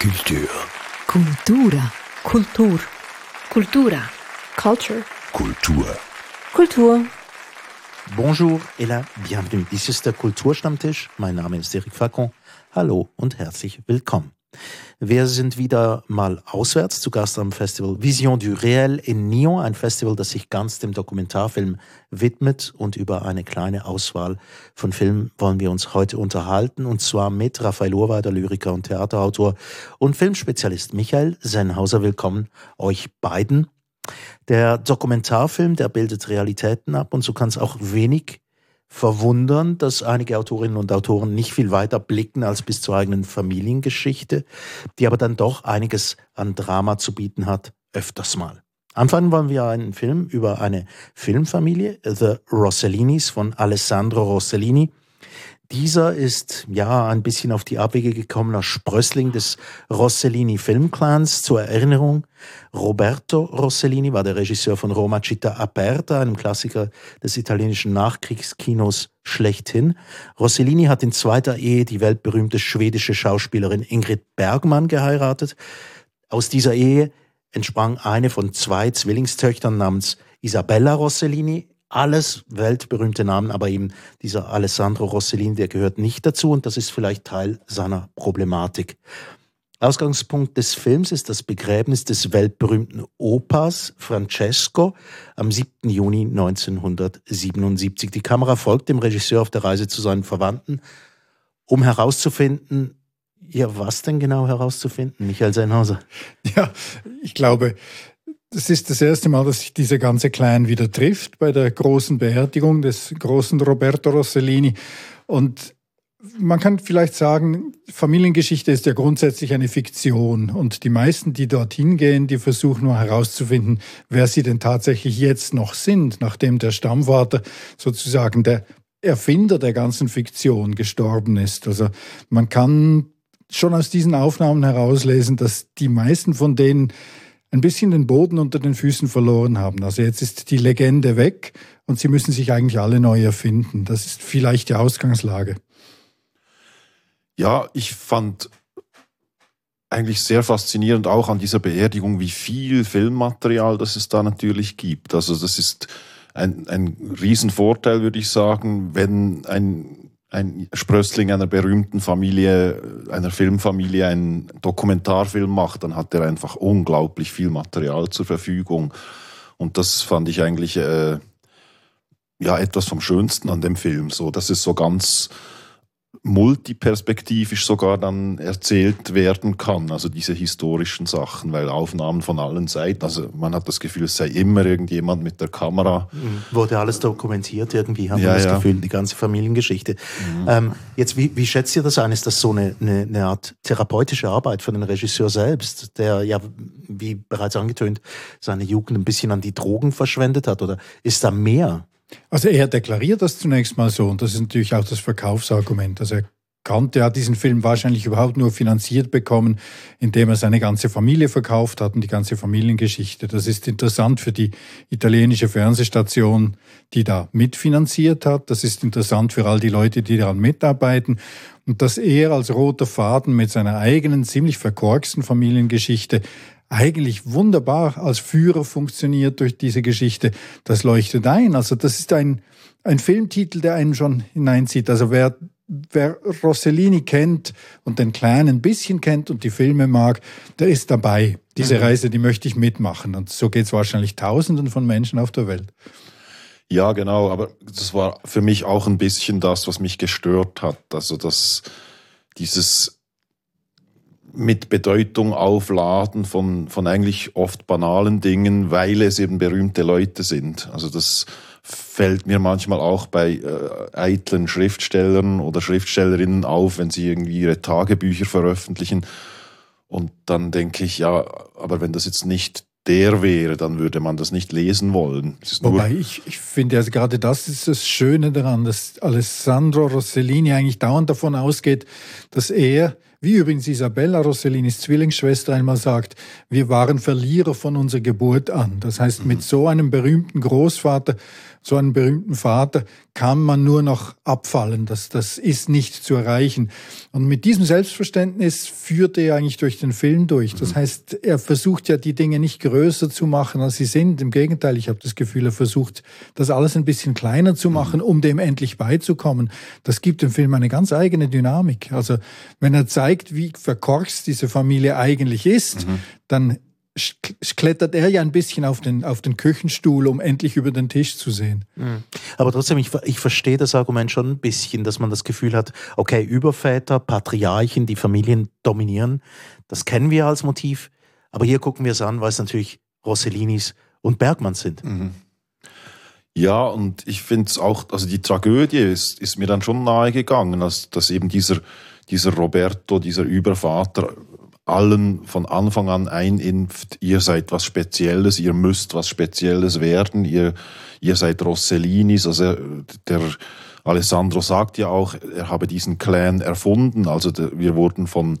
Culture. Cultura. Kultur. Cultura. Culture. Kultur. Kultur. Bonjour et la bienvenue. Dies ist der Kulturstammtisch. Mein Name ist Eric Facon. Hallo und herzlich willkommen. Wir sind wieder mal auswärts zu Gast am Festival Vision du Réel in Nyon, ein Festival, das sich ganz dem Dokumentarfilm widmet und über eine kleine Auswahl von Filmen wollen wir uns heute unterhalten und zwar mit Raphael Urweider, Lyriker und Theaterautor und Filmspezialist Michael Sennhauser. Willkommen euch beiden. Der Dokumentarfilm, der bildet Realitäten ab und so kann es auch wenig verwundern, dass einige Autorinnen und Autoren nicht viel weiter blicken als bis zur eigenen Familiengeschichte, die aber dann doch einiges an Drama zu bieten hat, öfters mal. Anfangen wollen wir einen Film über eine Filmfamilie, The Rossellinis von Alessandro Rossellini, dieser ist ja ein bisschen auf die Abwege gekommener Sprössling des Rossellini Filmclans. Zur Erinnerung, Roberto Rossellini war der Regisseur von Roma Città Aperta, einem Klassiker des italienischen Nachkriegskinos schlechthin. Rossellini hat in zweiter Ehe die weltberühmte schwedische Schauspielerin Ingrid Bergmann geheiratet. Aus dieser Ehe entsprang eine von zwei Zwillingstöchtern namens Isabella Rossellini, alles weltberühmte Namen, aber eben dieser Alessandro Rossellini, der gehört nicht dazu und das ist vielleicht Teil seiner Problematik. Ausgangspunkt des Films ist das Begräbnis des weltberühmten Opas Francesco am 7. Juni 1977. Die Kamera folgt dem Regisseur auf der Reise zu seinen Verwandten, um herauszufinden, ja, was denn genau herauszufinden, Michael Seinhauser? Ja, ich glaube, das ist das erste Mal, dass sich dieser ganze Clan wieder trifft bei der großen Beerdigung des großen Roberto Rossellini. Und man kann vielleicht sagen, Familiengeschichte ist ja grundsätzlich eine Fiktion. Und die meisten, die dorthin gehen, die versuchen nur herauszufinden, wer sie denn tatsächlich jetzt noch sind, nachdem der Stammvater sozusagen der Erfinder der ganzen Fiktion gestorben ist. Also man kann schon aus diesen Aufnahmen herauslesen, dass die meisten von denen ein bisschen den Boden unter den Füßen verloren haben. Also jetzt ist die Legende weg und sie müssen sich eigentlich alle neu erfinden. Das ist vielleicht die Ausgangslage. Ja, ich fand eigentlich sehr faszinierend auch an dieser Beerdigung, wie viel Filmmaterial das es da natürlich gibt. Also das ist ein, ein Riesenvorteil, würde ich sagen, wenn ein ein Sprössling einer berühmten Familie, einer Filmfamilie einen Dokumentarfilm macht, dann hat er einfach unglaublich viel Material zur Verfügung. Und das fand ich eigentlich äh, ja etwas vom Schönsten an dem Film. So, dass es so ganz multiperspektivisch sogar dann erzählt werden kann, also diese historischen Sachen, weil Aufnahmen von allen Seiten, also man hat das Gefühl, es sei immer irgendjemand mit der Kamera. Mhm. Wurde alles dokumentiert irgendwie, haben ja, wir das ja. Gefühl, die ganze Familiengeschichte. Mhm. Ähm, jetzt, wie, wie schätzt ihr das ein? Ist das so eine, eine, eine Art therapeutische Arbeit für den Regisseur selbst, der ja, wie bereits angetönt, seine Jugend ein bisschen an die Drogen verschwendet hat? Oder ist da mehr? Also er deklariert das zunächst mal so und das ist natürlich auch das Verkaufsargument. Also er konnte ja diesen Film wahrscheinlich überhaupt nur finanziert bekommen, indem er seine ganze Familie verkauft hat und die ganze Familiengeschichte. Das ist interessant für die italienische Fernsehstation, die da mitfinanziert hat. Das ist interessant für all die Leute, die daran mitarbeiten. Und dass er als roter Faden mit seiner eigenen, ziemlich verkorksten Familiengeschichte eigentlich wunderbar als Führer funktioniert durch diese Geschichte, das leuchtet ein. Also das ist ein, ein Filmtitel, der einen schon hineinzieht. Also wer, wer Rossellini kennt und den Clan ein bisschen kennt und die Filme mag, der ist dabei. Diese mhm. Reise, die möchte ich mitmachen. Und so geht es wahrscheinlich Tausenden von Menschen auf der Welt. Ja, genau, aber das war für mich auch ein bisschen das, was mich gestört hat. Also das, dieses mit Bedeutung aufladen von, von eigentlich oft banalen Dingen, weil es eben berühmte Leute sind. Also das fällt mir manchmal auch bei äh, eitlen Schriftstellern oder Schriftstellerinnen auf, wenn sie irgendwie ihre Tagebücher veröffentlichen. Und dann denke ich, ja, aber wenn das jetzt nicht der wäre, dann würde man das nicht lesen wollen. Wobei ich, ich finde, also gerade das ist das Schöne daran, dass Alessandro Rossellini eigentlich dauernd davon ausgeht, dass er wie übrigens Isabella Rossellinis Zwillingsschwester einmal sagt, wir waren Verlierer von unserer Geburt an. Das heißt, mit so einem berühmten Großvater, so einem berühmten Vater kann man nur noch abfallen, das, das ist nicht zu erreichen. Und mit diesem Selbstverständnis führt er eigentlich durch den Film durch. Das mhm. heißt, er versucht ja die Dinge nicht größer zu machen, als sie sind. Im Gegenteil, ich habe das Gefühl, er versucht, das alles ein bisschen kleiner zu machen, um dem endlich beizukommen. Das gibt dem Film eine ganz eigene Dynamik. Also wenn er zeigt, wie verkorkst diese Familie eigentlich ist, mhm. dann klettert er ja ein bisschen auf den, auf den Küchenstuhl, um endlich über den Tisch zu sehen. Mhm. Aber trotzdem, ich, ich verstehe das Argument schon ein bisschen, dass man das Gefühl hat, okay, Überväter, Patriarchen, die Familien dominieren, das kennen wir als Motiv. Aber hier gucken wir es an, weil es natürlich Rossellinis und Bergmanns sind. Mhm. Ja, und ich finde es auch, also die Tragödie ist, ist mir dann schon nahe gegangen, dass, dass eben dieser, dieser Roberto, dieser Übervater allen von Anfang an einimpft, ihr seid was Spezielles, ihr müsst was Spezielles werden, ihr, ihr seid Rossellinis, also der Alessandro sagt ja auch, er habe diesen Clan erfunden, also wir wurden von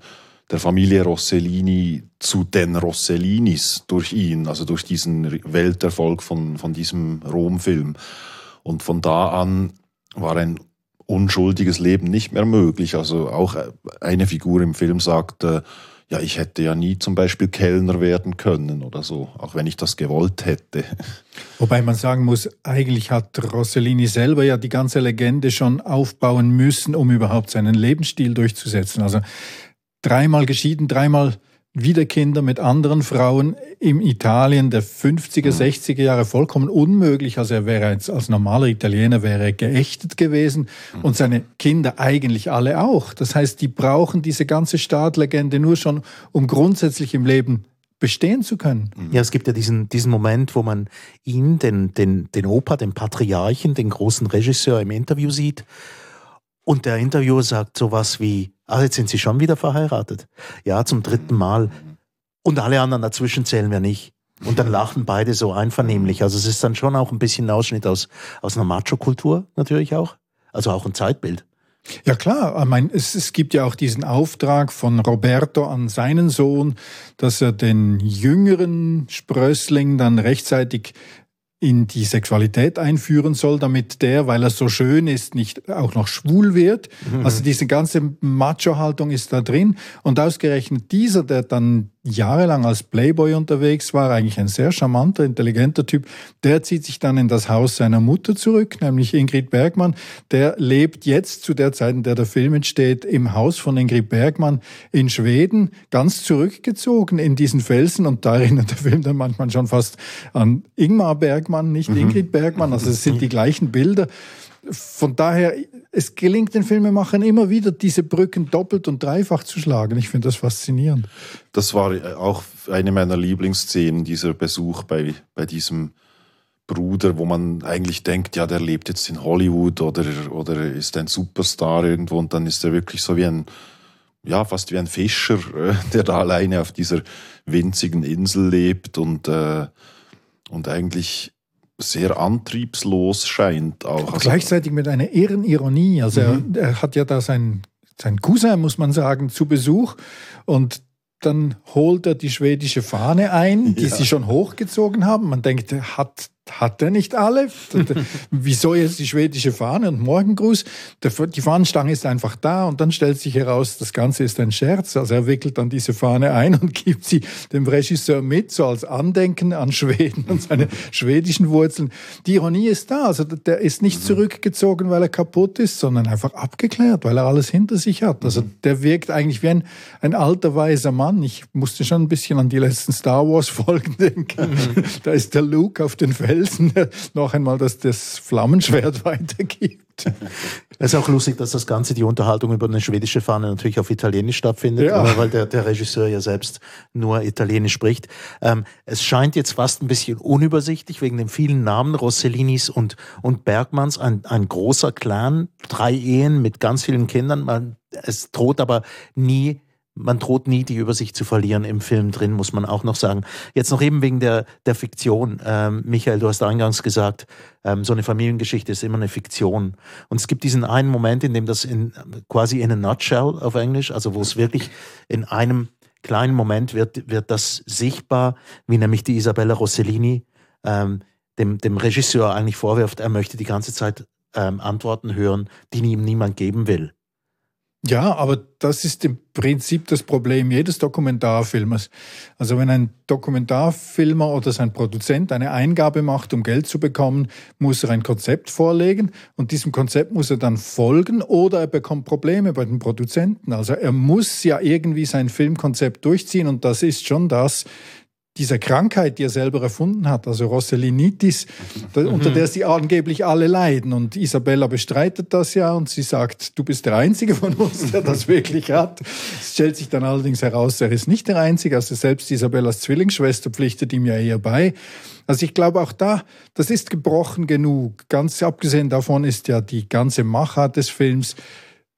der Familie Rossellini zu den Rossellinis durch ihn, also durch diesen Welterfolg von, von diesem Rom-Film. Und von da an war ein unschuldiges Leben nicht mehr möglich. Also auch eine Figur im Film sagt, äh, ja, ich hätte ja nie zum Beispiel Kellner werden können oder so, auch wenn ich das gewollt hätte. Wobei man sagen muss, eigentlich hat Rossellini selber ja die ganze Legende schon aufbauen müssen, um überhaupt seinen Lebensstil durchzusetzen. Also dreimal geschieden, dreimal wieder Kinder mit anderen Frauen im Italien der 50er, 60er mhm. Jahre vollkommen unmöglich. Also er wäre jetzt als normaler Italiener wäre geächtet gewesen mhm. und seine Kinder eigentlich alle auch. Das heißt, die brauchen diese ganze Staatlegende nur schon, um grundsätzlich im Leben bestehen zu können. Mhm. Ja, es gibt ja diesen, diesen Moment, wo man ihn, den, den, den Opa, den Patriarchen, den großen Regisseur im Interview sieht und der Interviewer sagt sowas wie, Ah, jetzt sind sie schon wieder verheiratet. Ja, zum dritten Mal. Und alle anderen dazwischen zählen wir nicht. Und dann lachen beide so einvernehmlich. Also es ist dann schon auch ein bisschen ein Ausschnitt aus, aus einer Macho-Kultur natürlich auch. Also auch ein Zeitbild. Ja klar, ich meine, es, es gibt ja auch diesen Auftrag von Roberto an seinen Sohn, dass er den jüngeren Sprössling dann rechtzeitig in die Sexualität einführen soll, damit der, weil er so schön ist, nicht auch noch schwul wird. Mhm. Also diese ganze Macho-Haltung ist da drin. Und ausgerechnet dieser, der dann jahrelang als Playboy unterwegs war, eigentlich ein sehr charmanter, intelligenter Typ, der zieht sich dann in das Haus seiner Mutter zurück, nämlich Ingrid Bergmann. Der lebt jetzt zu der Zeit, in der der Film entsteht, im Haus von Ingrid Bergmann in Schweden, ganz zurückgezogen in diesen Felsen und da erinnert der Film dann manchmal schon fast an Ingmar Bergmann, nicht mhm. Ingrid Bergmann, also es sind die gleichen Bilder von daher, es gelingt den Filmemachern immer wieder, diese Brücken doppelt und dreifach zu schlagen. Ich finde das faszinierend. Das war auch eine meiner Lieblingsszenen, dieser Besuch bei, bei diesem Bruder, wo man eigentlich denkt, ja, der lebt jetzt in Hollywood oder, oder ist ein Superstar irgendwo und dann ist er wirklich so wie ein, ja, fast wie ein Fischer, äh, der da alleine auf dieser winzigen Insel lebt und, äh, und eigentlich sehr antriebslos scheint auch. Also gleichzeitig mit einer Ehrenironie. Also mhm. er, er, hat ja da sein, sein Cousin, muss man sagen, zu Besuch und dann holt er die schwedische Fahne ein, die ja. sie schon hochgezogen haben. Man denkt, hat hat er nicht alle. Wieso jetzt die schwedische Fahne und Morgengruß? Die Fahnenstange ist einfach da und dann stellt sich heraus, das Ganze ist ein Scherz. Also er wickelt dann diese Fahne ein und gibt sie dem Regisseur mit, so als Andenken an Schweden und seine schwedischen Wurzeln. Die Ironie ist da. Also der ist nicht mhm. zurückgezogen, weil er kaputt ist, sondern einfach abgeklärt, weil er alles hinter sich hat. Also mhm. der wirkt eigentlich wie ein, ein alter weiser Mann. Ich musste schon ein bisschen an die letzten Star Wars Folgen denken. Mhm. Da ist der Luke auf den Felsen Felsen noch einmal dass das Flammenschwert weitergibt. Es ist auch lustig, dass das Ganze, die Unterhaltung über eine schwedische Fahne natürlich auf Italienisch stattfindet, ja. weil der, der Regisseur ja selbst nur Italienisch spricht. Ähm, es scheint jetzt fast ein bisschen unübersichtlich wegen den vielen Namen Rossellinis und, und Bergmanns, ein, ein großer Clan, drei Ehen mit ganz vielen Kindern. Man, es droht aber nie man droht nie, die Übersicht zu verlieren im Film drin, muss man auch noch sagen. Jetzt noch eben wegen der, der Fiktion. Ähm, Michael, du hast eingangs gesagt, ähm, so eine Familiengeschichte ist immer eine Fiktion. Und es gibt diesen einen Moment, in dem das in, quasi in a nutshell auf Englisch, also wo es wirklich in einem kleinen Moment wird, wird das sichtbar, wie nämlich die Isabella Rossellini ähm, dem, dem Regisseur eigentlich vorwirft, er möchte die ganze Zeit ähm, Antworten hören, die ihm niemand geben will. Ja, aber das ist im Prinzip das Problem jedes Dokumentarfilmers. Also wenn ein Dokumentarfilmer oder sein Produzent eine Eingabe macht, um Geld zu bekommen, muss er ein Konzept vorlegen und diesem Konzept muss er dann folgen oder er bekommt Probleme bei den Produzenten. Also er muss ja irgendwie sein Filmkonzept durchziehen und das ist schon das, dieser Krankheit, die er selber erfunden hat, also Rossellinitis, unter der sie angeblich alle leiden. Und Isabella bestreitet das ja und sie sagt, du bist der Einzige von uns, der das wirklich hat. Es stellt sich dann allerdings heraus, er ist nicht der Einzige. Also selbst Isabellas Zwillingsschwester pflichtet ihm ja eher bei. Also ich glaube auch da, das ist gebrochen genug. Ganz abgesehen davon ist ja die ganze Machart des Films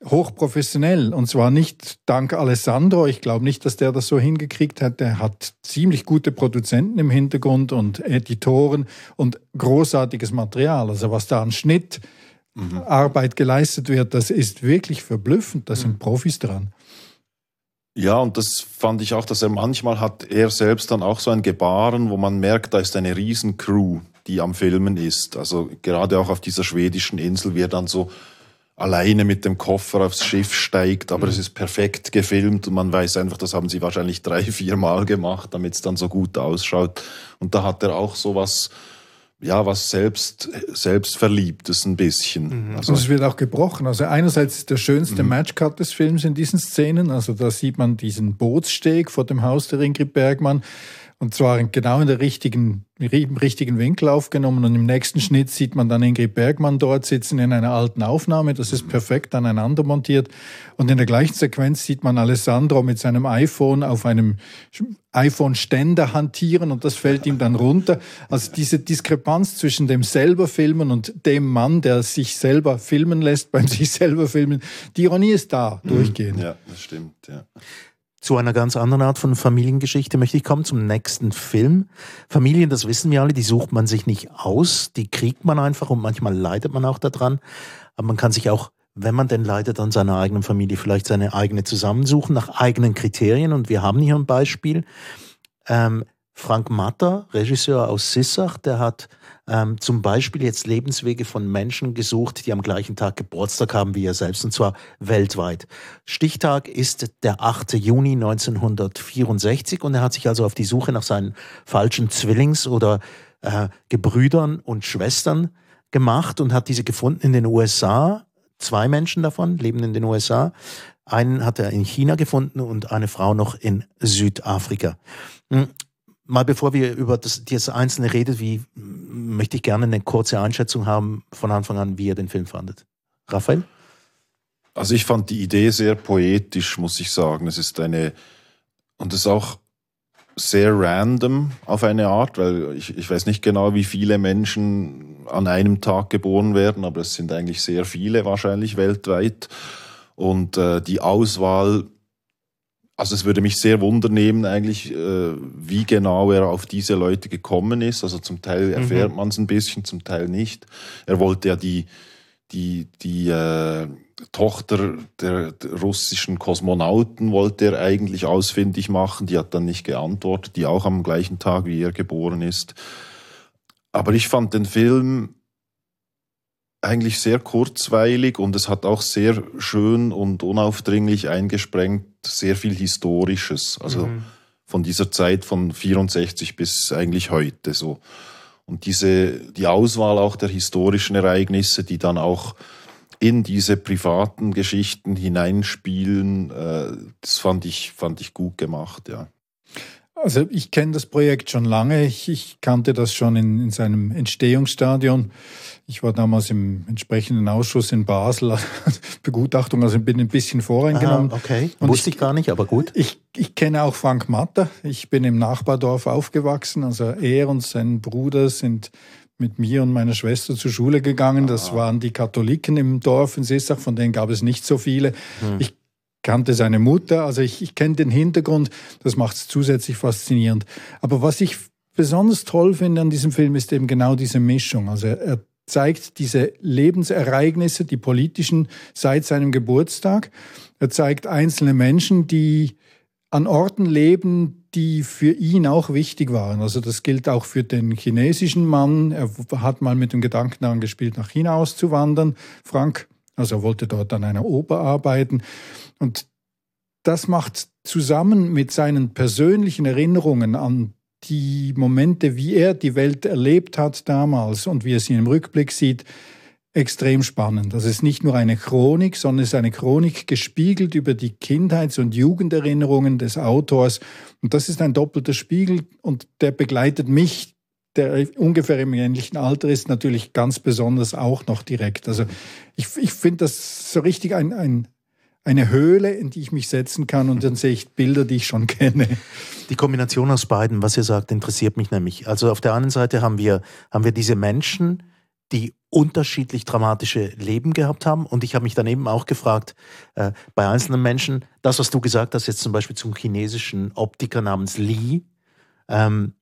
hochprofessionell. Und zwar nicht dank Alessandro. Ich glaube nicht, dass der das so hingekriegt hat. Er hat ziemlich gute Produzenten im Hintergrund und Editoren und großartiges Material. Also was da an Schnitt, mhm. Arbeit geleistet wird, das ist wirklich verblüffend. Da sind mhm. Profis dran. Ja, und das fand ich auch, dass er manchmal hat er selbst dann auch so ein Gebaren, wo man merkt, da ist eine Riesencrew, die am Filmen ist. Also gerade auch auf dieser schwedischen Insel, wie er dann so alleine mit dem Koffer aufs Schiff steigt, aber mhm. es ist perfekt gefilmt und man weiß einfach, das haben sie wahrscheinlich drei, vier Mal gemacht, damit es dann so gut ausschaut. Und da hat er auch so was, ja, was selbst, selbstverliebtes ein bisschen. Mhm. Also, und es wird auch gebrochen. Also einerseits ist der schönste mhm. Matchcut des Films in diesen Szenen. Also da sieht man diesen Bootssteg vor dem Haus der Ingrid Bergmann. Und zwar genau in der richtigen, im richtigen Winkel aufgenommen. Und im nächsten Schnitt sieht man dann Ingrid Bergmann dort sitzen in einer alten Aufnahme. Das ist perfekt aneinander montiert. Und in der gleichen Sequenz sieht man Alessandro mit seinem iPhone auf einem iPhone-Ständer hantieren und das fällt ihm dann runter. Also diese Diskrepanz zwischen dem selber Filmen und dem Mann, der sich selber filmen lässt beim sich selber filmen, die Ironie ist da, mhm. durchgehend. Ja, das stimmt, ja. Zu einer ganz anderen Art von Familiengeschichte möchte ich kommen, zum nächsten Film. Familien, das wissen wir alle, die sucht man sich nicht aus, die kriegt man einfach und manchmal leidet man auch daran. Aber man kann sich auch, wenn man denn leidet an seiner eigenen Familie, vielleicht seine eigene zusammensuchen nach eigenen Kriterien. Und wir haben hier ein Beispiel. Ähm, Frank Matter, Regisseur aus Sissach, der hat ähm, zum Beispiel jetzt Lebenswege von Menschen gesucht, die am gleichen Tag Geburtstag haben wie er selbst, und zwar weltweit. Stichtag ist der 8. Juni 1964 und er hat sich also auf die Suche nach seinen falschen Zwillings- oder äh, Gebrüdern und Schwestern gemacht und hat diese gefunden in den USA. Zwei Menschen davon leben in den USA. Einen hat er in China gefunden und eine Frau noch in Südafrika. Mal bevor wir über das, das Einzelne redet, wie möchte ich gerne eine kurze Einschätzung haben von Anfang an, wie ihr den Film fandet. Raphael? Also ich fand die Idee sehr poetisch, muss ich sagen. Es ist eine, und es ist auch sehr random auf eine Art, weil ich, ich weiß nicht genau, wie viele Menschen an einem Tag geboren werden, aber es sind eigentlich sehr viele wahrscheinlich weltweit. Und äh, die Auswahl also es würde mich sehr wundernehmen eigentlich, äh, wie genau er auf diese Leute gekommen ist. Also zum Teil mhm. erfährt mhm. man es ein bisschen, zum Teil nicht. Er wollte ja die, die, die äh, Tochter der, der, russischen Kosmonauten wollte er eigentlich ausfindig machen. Die hat dann nicht geantwortet, die auch am gleichen Tag wie er geboren ist. Aber ich fand den Film eigentlich sehr kurzweilig und es hat auch sehr schön und unaufdringlich eingesprengt sehr viel Historisches. Also mhm. von dieser Zeit von 64 bis eigentlich heute so. Und diese, die Auswahl auch der historischen Ereignisse, die dann auch in diese privaten Geschichten hineinspielen, äh, das fand ich, fand ich gut gemacht, ja. Also ich kenne das Projekt schon lange. Ich, ich kannte das schon in, in seinem Entstehungsstadion. Ich war damals im entsprechenden Ausschuss in Basel, Begutachtung, also bin ein bisschen voreingenommen. Aha, okay, Und wusste ich, ich, gar nicht, aber gut. Ich, ich kenne auch Frank Matter. Ich bin im Nachbardorf aufgewachsen. Also er und sein Bruder sind mit mir und meiner Schwester zur Schule gegangen. Das ah. waren die Katholiken im Dorf in Sissach, von denen gab es nicht so viele. Hm. Ich kannte seine Mutter, also ich, ich kenne den Hintergrund, das macht es zusätzlich faszinierend. Aber was ich besonders toll finde an diesem Film ist eben genau diese Mischung. Also er, er zeigt diese Lebensereignisse, die politischen, seit seinem Geburtstag. Er zeigt einzelne Menschen, die an Orten leben, die für ihn auch wichtig waren. Also das gilt auch für den chinesischen Mann. Er hat mal mit dem Gedanken daran gespielt, nach China auszuwandern, Frank. Also er wollte dort an einer Oper arbeiten. Und das macht zusammen mit seinen persönlichen Erinnerungen an die Momente, wie er die Welt erlebt hat damals und wie er sie im Rückblick sieht, extrem spannend. Das ist nicht nur eine Chronik, sondern es ist eine Chronik gespiegelt über die Kindheits- und Jugenderinnerungen des Autors. Und das ist ein doppelter Spiegel und der begleitet mich, der ungefähr im ähnlichen Alter ist, natürlich ganz besonders auch noch direkt. Also ich, ich finde das so richtig ein, ein, eine Höhle, in die ich mich setzen kann und dann sehe ich Bilder, die ich schon kenne. Die Kombination aus beiden, was ihr sagt, interessiert mich nämlich. Also auf der einen Seite haben wir, haben wir diese Menschen, die unterschiedlich dramatische Leben gehabt haben. Und ich habe mich daneben auch gefragt, äh, bei einzelnen Menschen, das, was du gesagt hast, jetzt zum Beispiel zum chinesischen Optiker namens Li, ähm,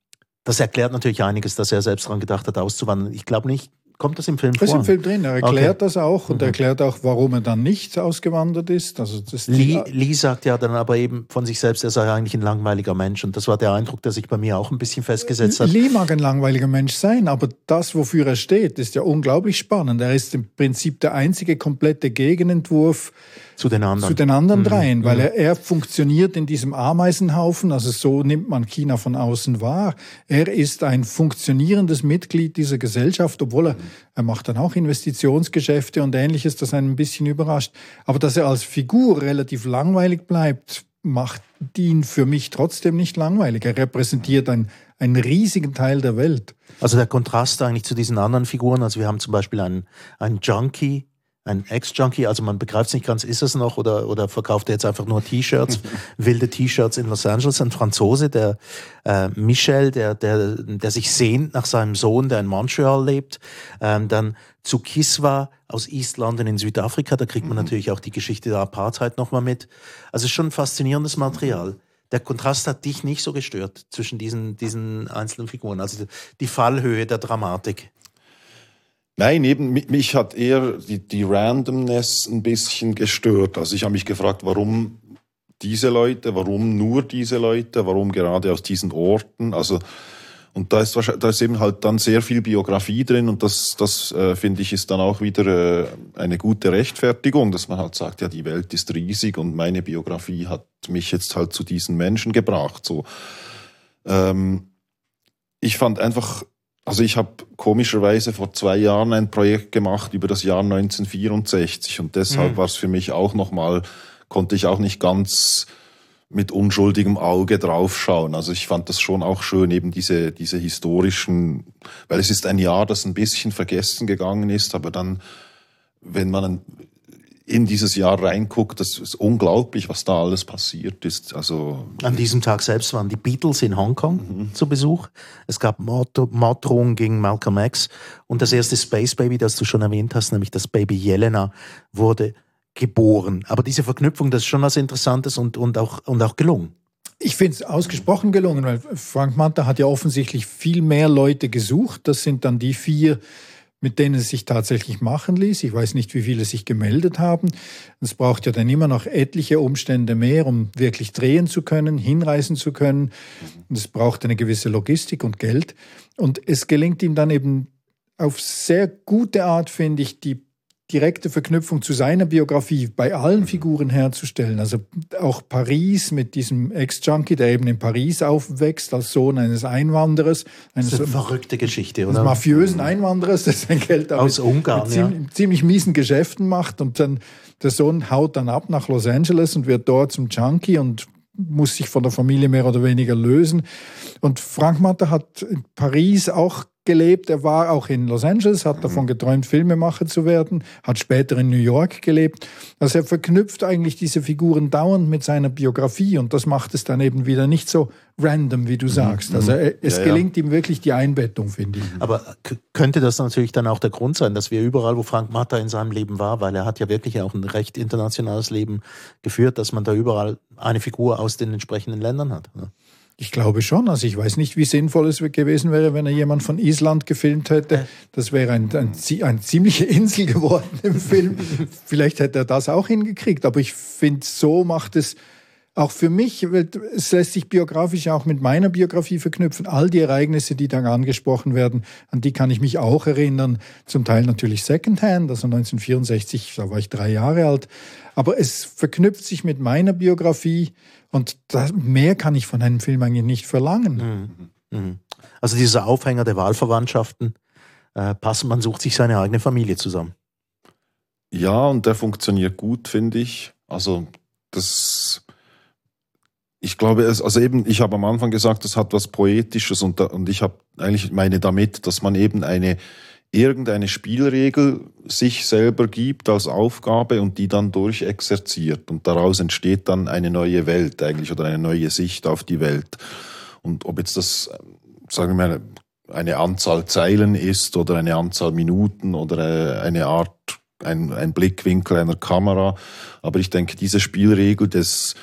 das erklärt natürlich einiges, dass er selbst daran gedacht hat, auszuwandern. Ich glaube nicht, Kommt das im Film vor? Das ist im Film drin. Er erklärt okay. das auch und mhm. erklärt auch, warum er dann nicht ausgewandert ist. Also das Lee, Lee sagt ja dann aber eben von sich selbst, er sei eigentlich ein langweiliger Mensch. Und das war der Eindruck, der sich bei mir auch ein bisschen festgesetzt hat. Lee mag ein langweiliger Mensch sein, aber das, wofür er steht, ist ja unglaublich spannend. Er ist im Prinzip der einzige komplette Gegenentwurf zu den anderen, zu den anderen mhm. dreien, weil mhm. er, er funktioniert in diesem Ameisenhaufen, also so nimmt man China von außen wahr. Er ist ein funktionierendes Mitglied dieser Gesellschaft, obwohl er, er macht dann auch Investitionsgeschäfte und ähnliches, das einen ein bisschen überrascht. Aber dass er als Figur relativ langweilig bleibt, macht ihn für mich trotzdem nicht langweilig. Er repräsentiert ein, einen riesigen Teil der Welt. Also der Kontrast eigentlich zu diesen anderen Figuren, also wir haben zum Beispiel einen, einen Junkie, ein Ex-Junkie, also man begreift es nicht ganz, ist es noch oder, oder verkauft er jetzt einfach nur T-Shirts, wilde T-Shirts in Los Angeles, ein Franzose, der äh, Michel, der, der, der sich sehnt nach seinem Sohn, der in Montreal lebt, ähm, dann zu Kiswa aus East London in Südafrika, da kriegt man mhm. natürlich auch die Geschichte der Apartheid nochmal mit. Also schon ein faszinierendes Material. Der Kontrast hat dich nicht so gestört zwischen diesen, diesen einzelnen Figuren, also die Fallhöhe der Dramatik. Nein, eben mich hat eher die, die Randomness ein bisschen gestört. Also ich habe mich gefragt, warum diese Leute, warum nur diese Leute, warum gerade aus diesen Orten. Also und da ist, da ist eben halt dann sehr viel Biografie drin und das, das äh, finde ich ist dann auch wieder äh, eine gute Rechtfertigung, dass man halt sagt, ja, die Welt ist riesig und meine Biografie hat mich jetzt halt zu diesen Menschen gebracht. So, ähm, ich fand einfach also ich habe komischerweise vor zwei Jahren ein Projekt gemacht über das Jahr 1964 und deshalb mhm. war es für mich auch nochmal, konnte ich auch nicht ganz mit unschuldigem Auge draufschauen. Also ich fand das schon auch schön, eben diese, diese historischen, weil es ist ein Jahr, das ein bisschen vergessen gegangen ist, aber dann, wenn man in dieses Jahr reinguckt, das ist unglaublich, was da alles passiert ist. Also An diesem Tag selbst waren die Beatles in Hongkong mhm. zu Besuch. Es gab Morddrohungen gegen Malcolm X und das erste Space Baby, das du schon erwähnt hast, nämlich das Baby Jelena, wurde geboren. Aber diese Verknüpfung, das ist schon was Interessantes und, und, auch, und auch gelungen. Ich finde es ausgesprochen gelungen, weil Frank Manta hat ja offensichtlich viel mehr Leute gesucht. Das sind dann die vier, mit denen es sich tatsächlich machen ließ. Ich weiß nicht, wie viele sich gemeldet haben. Es braucht ja dann immer noch etliche Umstände mehr, um wirklich drehen zu können, hinreisen zu können. Es braucht eine gewisse Logistik und Geld. Und es gelingt ihm dann eben auf sehr gute Art, finde ich, die direkte Verknüpfung zu seiner Biografie bei allen Figuren herzustellen. Also auch Paris mit diesem Ex-Junkie, der eben in Paris aufwächst als Sohn eines Einwanderers. Eines das ist eine verrückte Geschichte, oder? Eines mafiösen Einwanderers, der sein Geld aus Ungarn, mit ziemlich, ja. ziemlich miesen Geschäften macht und dann der Sohn haut dann ab nach Los Angeles und wird dort zum Junkie und muss sich von der Familie mehr oder weniger lösen. Und Frank Matter hat in Paris auch gelebt. Er war auch in Los Angeles, hat davon geträumt, Filmemacher zu werden, hat später in New York gelebt. Also er verknüpft eigentlich diese Figuren dauernd mit seiner Biografie und das macht es dann eben wieder nicht so random, wie du mhm. sagst. Also er, es ja, gelingt ja. ihm wirklich die Einbettung, finde ich. Aber könnte das natürlich dann auch der Grund sein, dass wir überall, wo Frank Matta in seinem Leben war, weil er hat ja wirklich auch ein recht internationales Leben geführt, dass man da überall eine Figur aus den entsprechenden Ländern hat. Ne? Ich glaube schon. Also ich weiß nicht, wie sinnvoll es gewesen wäre, wenn er jemand von Island gefilmt hätte. Das wäre ein, ein, ein ziemliche Insel geworden im Film. Vielleicht hätte er das auch hingekriegt. Aber ich finde, so macht es auch für mich, es lässt sich biografisch auch mit meiner Biografie verknüpfen. All die Ereignisse, die da angesprochen werden, an die kann ich mich auch erinnern. Zum Teil natürlich Secondhand, also 1964, da war ich drei Jahre alt. Aber es verknüpft sich mit meiner Biografie und das, mehr kann ich von einem Film eigentlich nicht verlangen. Mhm. Mhm. Also dieser Aufhänger der Wahlverwandtschaften, äh, passen, man sucht sich seine eigene Familie zusammen. Ja, und der funktioniert gut, finde ich. Also das, ich glaube, es, also eben, ich habe am Anfang gesagt, es hat was Poetisches und, und ich habe eigentlich meine damit, dass man eben eine irgendeine Spielregel sich selber gibt als Aufgabe und die dann durchexerziert und daraus entsteht dann eine neue Welt eigentlich oder eine neue Sicht auf die Welt. Und ob jetzt das, sagen wir mal, eine Anzahl Zeilen ist oder eine Anzahl Minuten oder äh, eine Art, ein, ein Blickwinkel einer Kamera. Aber ich denke, diese Spielregel des,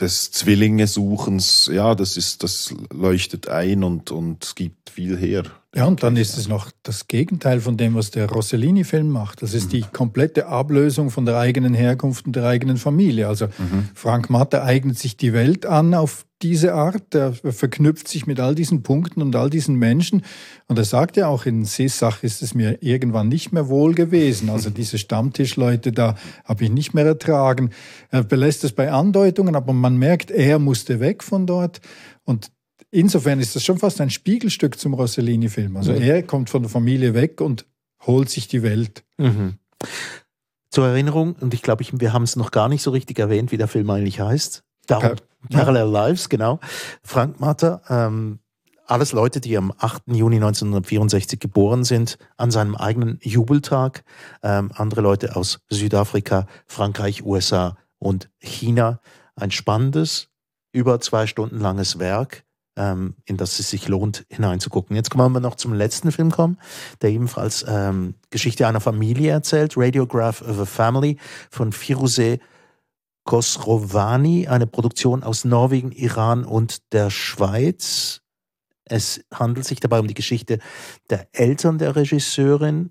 des Zwillinge-Suchens, ja, das ist, das leuchtet ein und, und gibt viel her. Ja, und dann ist es noch das Gegenteil von dem, was der Rossellini-Film macht. Das ist mhm. die komplette Ablösung von der eigenen Herkunft und der eigenen Familie. Also mhm. Frank Matter eignet sich die Welt an auf diese Art. Er verknüpft sich mit all diesen Punkten und all diesen Menschen. Und er sagt ja auch, in Seesach ist es mir irgendwann nicht mehr wohl gewesen. Also diese Stammtischleute da habe ich nicht mehr ertragen. Er belässt es bei Andeutungen, aber man merkt, er musste weg von dort. Und insofern ist das schon fast ein Spiegelstück zum Rossellini-Film. Also mhm. er kommt von der Familie weg und holt sich die Welt. Mhm. Zur Erinnerung, und ich glaube, wir haben es noch gar nicht so richtig erwähnt, wie der Film eigentlich heißt. Darum, ja. Parallel Lives, genau. Frank Matter, ähm, alles Leute, die am 8. Juni 1964 geboren sind, an seinem eigenen Jubeltag. Ähm, andere Leute aus Südafrika, Frankreich, USA und China. Ein spannendes, über zwei Stunden langes Werk ähm, in das es sich lohnt, hineinzugucken. Jetzt kommen wir noch zum letzten Film kommen, der ebenfalls ähm, Geschichte einer Familie erzählt, Radiograph of a Family von Firuze Khosrovani, eine Produktion aus Norwegen, Iran und der Schweiz. Es handelt sich dabei um die Geschichte der Eltern der Regisseurin.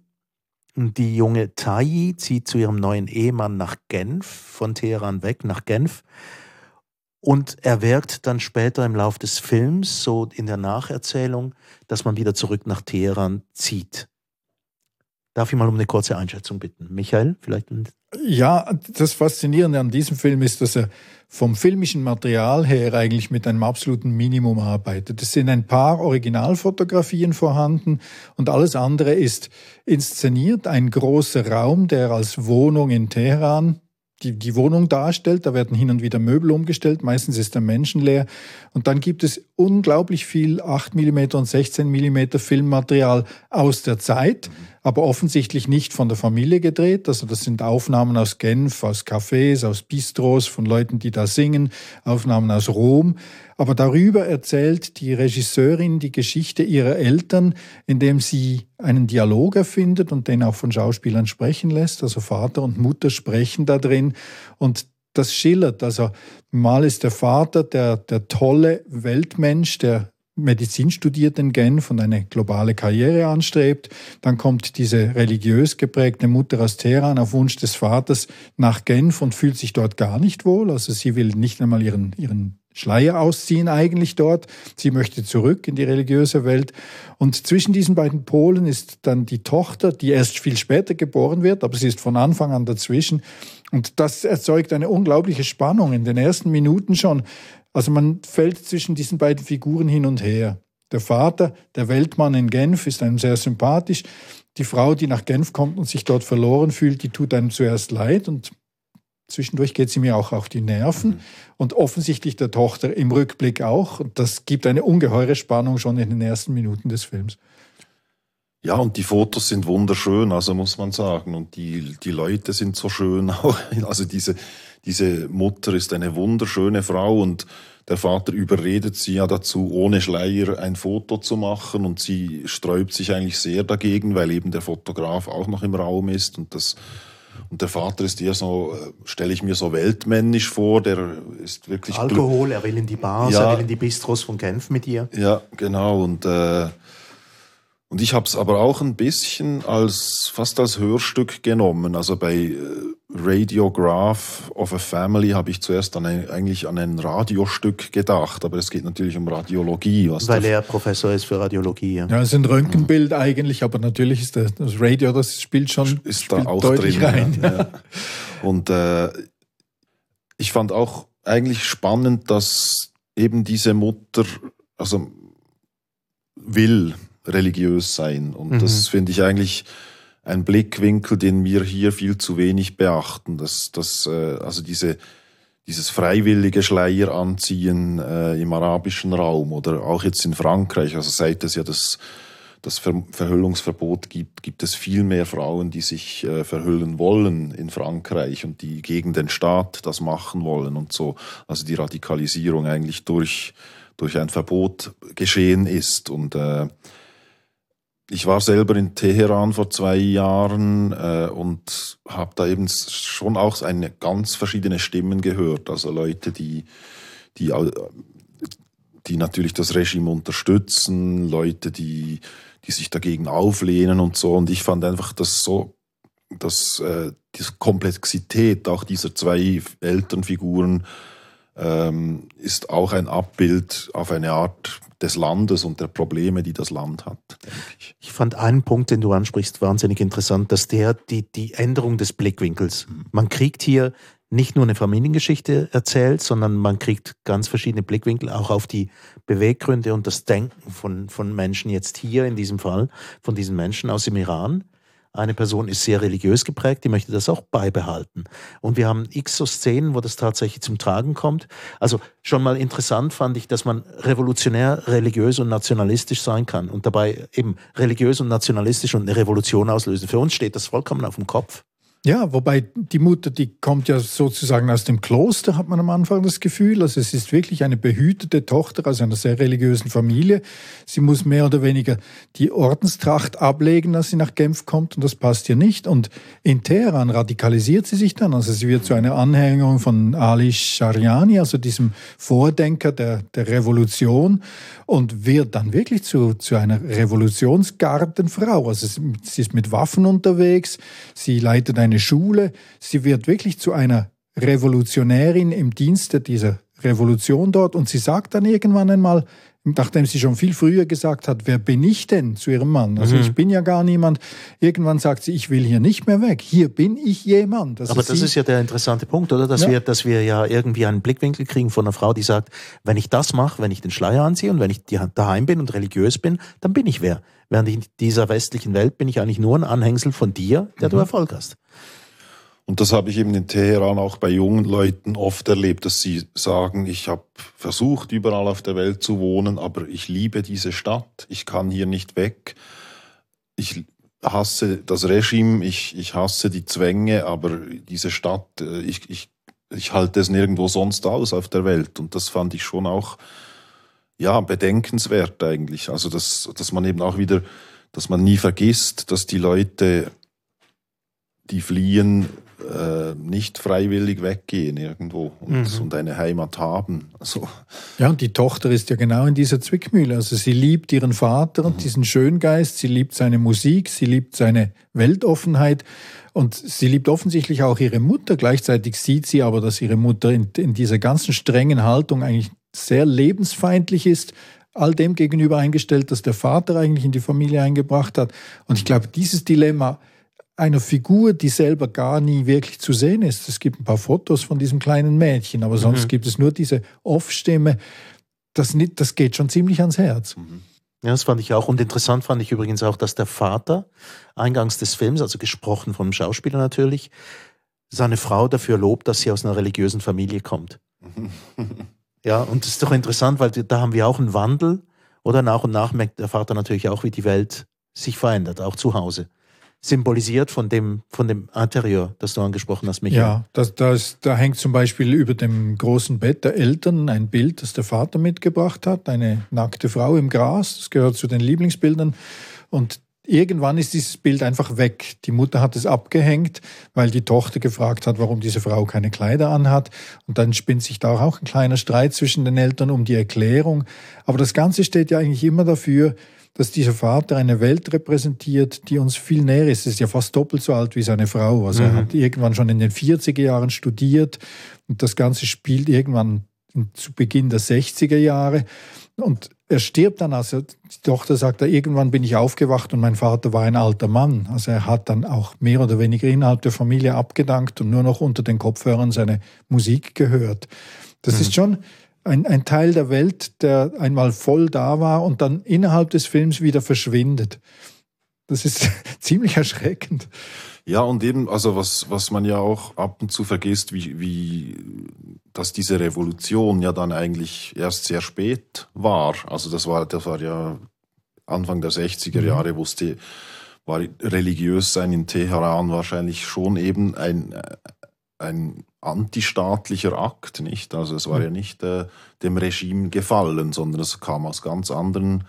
Die junge Tayi zieht zu ihrem neuen Ehemann nach Genf, von Teheran weg nach Genf. Und er wirkt dann später im Lauf des Films, so in der Nacherzählung, dass man wieder zurück nach Teheran zieht. Darf ich mal um eine kurze Einschätzung bitten? Michael, vielleicht? Ja, das Faszinierende an diesem Film ist, dass er vom filmischen Material her eigentlich mit einem absoluten Minimum arbeitet. Es sind ein paar Originalfotografien vorhanden und alles andere ist inszeniert. Ein großer Raum, der als Wohnung in Teheran die, die Wohnung darstellt. Da werden hin und wieder Möbel umgestellt, meistens ist der Menschen leer. Und dann gibt es unglaublich viel 8 mm und 16 mm Filmmaterial aus der Zeit, aber offensichtlich nicht von der Familie gedreht. Also das sind Aufnahmen aus Genf, aus Cafés, aus Bistros, von Leuten, die da singen, Aufnahmen aus Rom. Aber darüber erzählt die Regisseurin die Geschichte ihrer Eltern, indem sie einen Dialog erfindet und den auch von Schauspielern sprechen lässt. Also Vater und Mutter sprechen da drin und das schillert. Also mal ist der Vater der, der tolle Weltmensch, der Medizin studiert in Genf und eine globale Karriere anstrebt. Dann kommt diese religiös geprägte Mutter aus Teheran auf Wunsch des Vaters nach Genf und fühlt sich dort gar nicht wohl. Also sie will nicht einmal ihren, ihren Schleier ausziehen eigentlich dort. Sie möchte zurück in die religiöse Welt. Und zwischen diesen beiden Polen ist dann die Tochter, die erst viel später geboren wird, aber sie ist von Anfang an dazwischen. Und das erzeugt eine unglaubliche Spannung in den ersten Minuten schon. Also man fällt zwischen diesen beiden Figuren hin und her. Der Vater, der Weltmann in Genf, ist einem sehr sympathisch. Die Frau, die nach Genf kommt und sich dort verloren fühlt, die tut einem zuerst leid und Zwischendurch geht sie mir auch auf die Nerven mhm. und offensichtlich der Tochter im Rückblick auch. Und das gibt eine ungeheure Spannung schon in den ersten Minuten des Films. Ja, und die Fotos sind wunderschön, also muss man sagen. Und die, die Leute sind so schön auch. Also diese, diese Mutter ist eine wunderschöne Frau und der Vater überredet sie ja dazu, ohne Schleier ein Foto zu machen und sie sträubt sich eigentlich sehr dagegen, weil eben der Fotograf auch noch im Raum ist und das und der Vater ist eher so, äh, stelle ich mir so weltmännisch vor, der ist wirklich. Alkohol, er will in die Bars, ja, er will in die Bistros von Genf mit ihr. Ja, genau. Und, äh, Und ich habe es aber auch ein bisschen als fast als Hörstück genommen. Also bei äh, Radiograph of a Family habe ich zuerst an ein, eigentlich an ein Radiostück gedacht, aber es geht natürlich um Radiologie. Weil er Professor ist für Radiologie. Ja, ja es ist ein Röntgenbild mhm. eigentlich, aber natürlich ist das, das Radio, das spielt schon ist spielt da auch drin. Rein, ja. Ja. Und äh, ich fand auch eigentlich spannend, dass eben diese Mutter, also will religiös sein. Und mhm. das finde ich eigentlich ein Blickwinkel, den wir hier viel zu wenig beachten. Dass, dass äh, also diese, dieses freiwillige Schleier anziehen äh, im arabischen Raum oder auch jetzt in Frankreich, also seit es ja das, das Ver Verhüllungsverbot gibt, gibt es viel mehr Frauen, die sich äh, verhüllen wollen in Frankreich und die gegen den Staat das machen wollen und so. Also die Radikalisierung eigentlich durch, durch ein Verbot geschehen ist. Und äh, ich war selber in Teheran vor zwei Jahren äh, und habe da eben schon auch eine ganz verschiedene Stimmen gehört. Also Leute, die, die, die natürlich das Regime unterstützen, Leute, die, die sich dagegen auflehnen und so. Und ich fand einfach das so, dass äh, die Komplexität auch dieser zwei Elternfiguren ähm, ist auch ein Abbild auf eine Art des Landes und der Probleme, die das Land hat, denke ich. Ich fand einen Punkt, den du ansprichst, wahnsinnig interessant, dass der die, die Änderung des Blickwinkels. Mhm. Man kriegt hier nicht nur eine Familiengeschichte erzählt, sondern man kriegt ganz verschiedene Blickwinkel auch auf die Beweggründe und das Denken von, von Menschen jetzt hier in diesem Fall, von diesen Menschen aus dem Iran eine Person ist sehr religiös geprägt, die möchte das auch beibehalten. Und wir haben x so Szenen, wo das tatsächlich zum Tragen kommt. Also schon mal interessant fand ich, dass man revolutionär, religiös und nationalistisch sein kann und dabei eben religiös und nationalistisch und eine Revolution auslösen. Für uns steht das vollkommen auf dem Kopf. Ja, wobei die Mutter, die kommt ja sozusagen aus dem Kloster, hat man am Anfang das Gefühl. Also es ist wirklich eine behütete Tochter aus einer sehr religiösen Familie. Sie muss mehr oder weniger die Ordenstracht ablegen, als sie nach Genf kommt und das passt ihr nicht. Und in Teheran radikalisiert sie sich dann. Also sie wird zu einer Anhängerin von Ali Shariani, also diesem Vordenker der, der Revolution und wird dann wirklich zu, zu einer Revolutionsgartenfrau. Also sie ist mit Waffen unterwegs, sie leitet ein eine Schule. Sie wird wirklich zu einer Revolutionärin im Dienste dieser Revolution dort und sie sagt dann irgendwann einmal, nachdem sie schon viel früher gesagt hat, wer bin ich denn zu ihrem Mann? Also mhm. ich bin ja gar niemand. Irgendwann sagt sie, ich will hier nicht mehr weg. Hier bin ich jemand. Das Aber ist das sie. ist ja der interessante Punkt, oder? Dass, ja. wir, dass wir ja irgendwie einen Blickwinkel kriegen von einer Frau, die sagt, wenn ich das mache, wenn ich den Schleier anziehe und wenn ich daheim bin und religiös bin, dann bin ich wer. Während in dieser westlichen Welt bin ich eigentlich nur ein Anhängsel von dir, der mhm. du Erfolg hast. Und das habe ich eben in Teheran auch bei jungen Leuten oft erlebt, dass sie sagen, ich habe versucht, überall auf der Welt zu wohnen, aber ich liebe diese Stadt, ich kann hier nicht weg. Ich hasse das Regime, ich, ich hasse die Zwänge, aber diese Stadt, äh, ich, ich, ich halte es nirgendwo sonst aus auf der Welt. Und das fand ich schon auch ja, bedenkenswert eigentlich. Also, dass, dass man eben auch wieder, dass man nie vergisst, dass die Leute, die fliehen, äh, nicht freiwillig weggehen irgendwo und, mhm. und, eine Heimat haben. Also. Ja, und die Tochter ist ja genau in dieser Zwickmühle. Also sie liebt ihren Vater und mhm. diesen Schöngeist, sie liebt seine Musik, sie liebt seine Weltoffenheit und sie liebt offensichtlich auch ihre Mutter. Gleichzeitig sieht sie aber, dass ihre Mutter in, in dieser ganzen strengen Haltung eigentlich sehr lebensfeindlich ist, all dem gegenüber eingestellt, dass der Vater eigentlich in die Familie eingebracht hat. Und ich glaube, dieses Dilemma einer Figur, die selber gar nie wirklich zu sehen ist. Es gibt ein paar Fotos von diesem kleinen Mädchen, aber sonst mhm. gibt es nur diese Off-Stimme. Das, das geht schon ziemlich ans Herz. Mhm. Ja, das fand ich auch. Und interessant fand ich übrigens auch, dass der Vater eingangs des Films, also gesprochen vom Schauspieler natürlich, seine Frau dafür lobt, dass sie aus einer religiösen Familie kommt. ja, und das ist doch interessant, weil da haben wir auch einen Wandel. Oder nach und nach merkt der Vater natürlich auch, wie die Welt sich verändert, auch zu Hause symbolisiert von dem, von dem Interieur, das du angesprochen hast, Michael. Ja, das, das, da hängt zum Beispiel über dem großen Bett der Eltern ein Bild, das der Vater mitgebracht hat, eine nackte Frau im Gras, das gehört zu den Lieblingsbildern. Und irgendwann ist dieses Bild einfach weg. Die Mutter hat es abgehängt, weil die Tochter gefragt hat, warum diese Frau keine Kleider anhat. Und dann spinnt sich da auch ein kleiner Streit zwischen den Eltern um die Erklärung. Aber das Ganze steht ja eigentlich immer dafür, dass dieser Vater eine Welt repräsentiert, die uns viel näher ist. Er ist ja fast doppelt so alt wie seine Frau. Also mhm. er hat irgendwann schon in den 40er Jahren studiert und das Ganze spielt irgendwann zu Beginn der 60er Jahre. Und er stirbt dann, also die Tochter sagt, irgendwann bin ich aufgewacht und mein Vater war ein alter Mann. Also er hat dann auch mehr oder weniger innerhalb der Familie abgedankt und nur noch unter den Kopfhörern seine Musik gehört. Das mhm. ist schon ein, ein Teil der Welt, der einmal voll da war und dann innerhalb des Films wieder verschwindet. Das ist ziemlich erschreckend. Ja, und eben, also was, was man ja auch ab und zu vergisst, wie, wie, dass diese Revolution ja dann eigentlich erst sehr spät war. Also das war, das war ja Anfang der 60er mhm. Jahre, wusste, war religiös sein in Teheran wahrscheinlich schon eben ein, ein antistaatlicher Akt, nicht? Also es war mhm. ja nicht äh, dem Regime gefallen, sondern es kam aus ganz anderen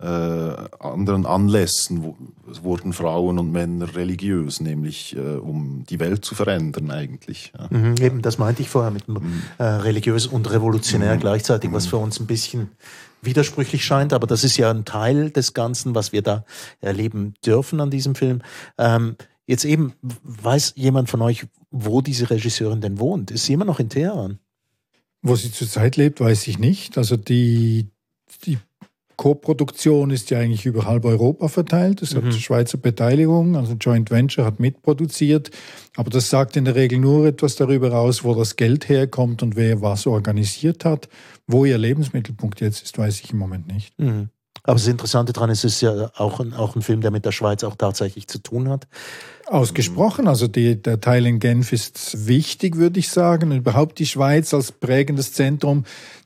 äh, anderen Anlässen wo, wurden Frauen und Männer religiös, nämlich äh, um die Welt zu verändern eigentlich. Ja. Mhm, eben, das meinte ich vorher mit mhm. äh, religiös und revolutionär mhm. gleichzeitig, was mhm. für uns ein bisschen widersprüchlich scheint, aber das ist ja ein Teil des Ganzen, was wir da erleben dürfen an diesem Film. Ähm, jetzt eben, weiß jemand von euch, wo diese Regisseurin denn wohnt? Ist sie immer noch in Teheran? Wo sie zurzeit lebt, weiß ich nicht. Also die, die Co-Produktion ist ja eigentlich über halb Europa verteilt. Es mhm. hat Schweizer Beteiligung, also Joint Venture hat mitproduziert. Aber das sagt in der Regel nur etwas darüber aus, wo das Geld herkommt und wer was organisiert hat. Wo ihr Lebensmittelpunkt jetzt ist, weiß ich im Moment nicht. Mhm. Aber das Interessante daran ist, es ist ja auch ein, auch ein Film, der mit der Schweiz auch tatsächlich zu tun hat. Ausgesprochen, also die, der Teil in Genf ist wichtig, würde ich sagen. Und überhaupt die Schweiz als prägendes Zentrum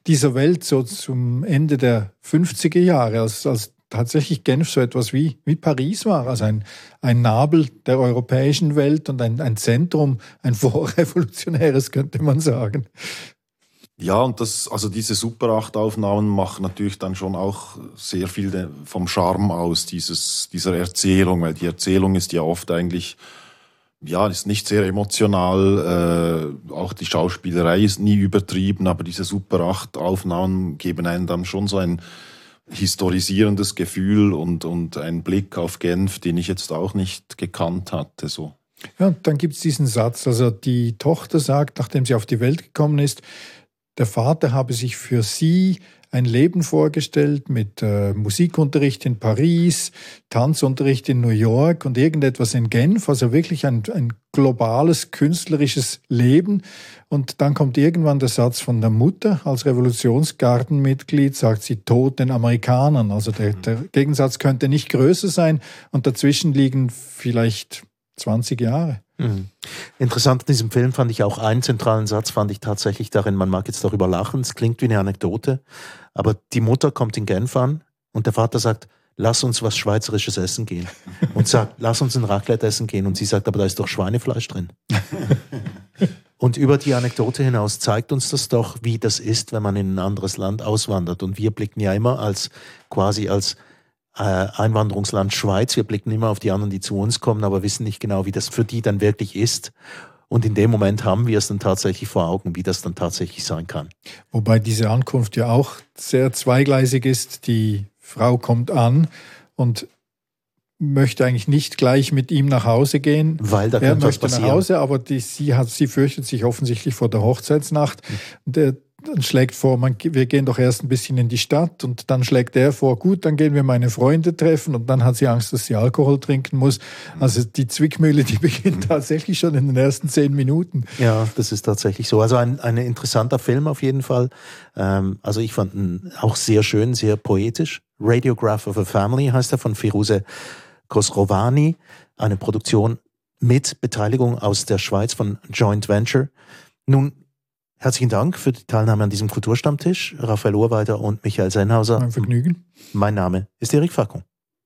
dieser Welt so zum Ende der 50er Jahre, als, als tatsächlich Genf so etwas wie, wie Paris war, also ein, ein Nabel der europäischen Welt und ein, ein Zentrum, ein vorrevolutionäres, könnte man sagen. Ja, und das, also diese Super 8 Aufnahmen machen natürlich dann schon auch sehr viel vom Charme aus dieses, dieser Erzählung, weil die Erzählung ist ja oft eigentlich, ja, ist nicht sehr emotional, äh, auch die Schauspielerei ist nie übertrieben, aber diese Super 8 Aufnahmen geben einem dann schon so ein historisierendes Gefühl und, und einen Blick auf Genf, den ich jetzt auch nicht gekannt hatte, so. Ja, und dann gibt es diesen Satz, also die Tochter sagt, nachdem sie auf die Welt gekommen ist, der Vater habe sich für sie ein Leben vorgestellt mit äh, Musikunterricht in Paris, Tanzunterricht in New York und irgendetwas in Genf, also wirklich ein, ein globales künstlerisches Leben. Und dann kommt irgendwann der Satz von der Mutter als Revolutionsgartenmitglied, sagt sie Tod den Amerikanern. Also der, der Gegensatz könnte nicht größer sein und dazwischen liegen vielleicht 20 Jahre. Mhm. Interessant in diesem Film fand ich auch einen zentralen Satz, fand ich tatsächlich darin, man mag jetzt darüber lachen, es klingt wie eine Anekdote, aber die Mutter kommt in Genf an und der Vater sagt, lass uns was Schweizerisches essen gehen. Und sagt, lass uns ein Raclette essen gehen. Und sie sagt, aber da ist doch Schweinefleisch drin. Und über die Anekdote hinaus zeigt uns das doch, wie das ist, wenn man in ein anderes Land auswandert. Und wir blicken ja immer als quasi als Einwanderungsland Schweiz. Wir blicken immer auf die anderen, die zu uns kommen, aber wissen nicht genau, wie das für die dann wirklich ist. Und in dem Moment haben wir es dann tatsächlich vor Augen, wie das dann tatsächlich sein kann. Wobei diese Ankunft ja auch sehr zweigleisig ist. Die Frau kommt an und möchte eigentlich nicht gleich mit ihm nach Hause gehen. Weil da er möchte nach Hause, aber die, sie hat, sie fürchtet sich offensichtlich vor der Hochzeitsnacht. Mhm. Der, dann schlägt vor, man, wir gehen doch erst ein bisschen in die Stadt und dann schlägt er vor, gut, dann gehen wir meine Freunde treffen und dann hat sie Angst, dass sie Alkohol trinken muss. Also die Zwickmühle, die beginnt tatsächlich schon in den ersten zehn Minuten. Ja, das ist tatsächlich so. Also ein, ein interessanter Film auf jeden Fall. Ähm, also ich fand ihn auch sehr schön, sehr poetisch. Radiograph of a Family heißt er von Firuse Khosrovani, eine Produktion mit Beteiligung aus der Schweiz von Joint Venture. Nun Herzlichen Dank für die Teilnahme an diesem Kulturstammtisch, Raphael Urweiter und Michael Sennhauser. Ein Vergnügen. Mein Name ist Erik Fackung.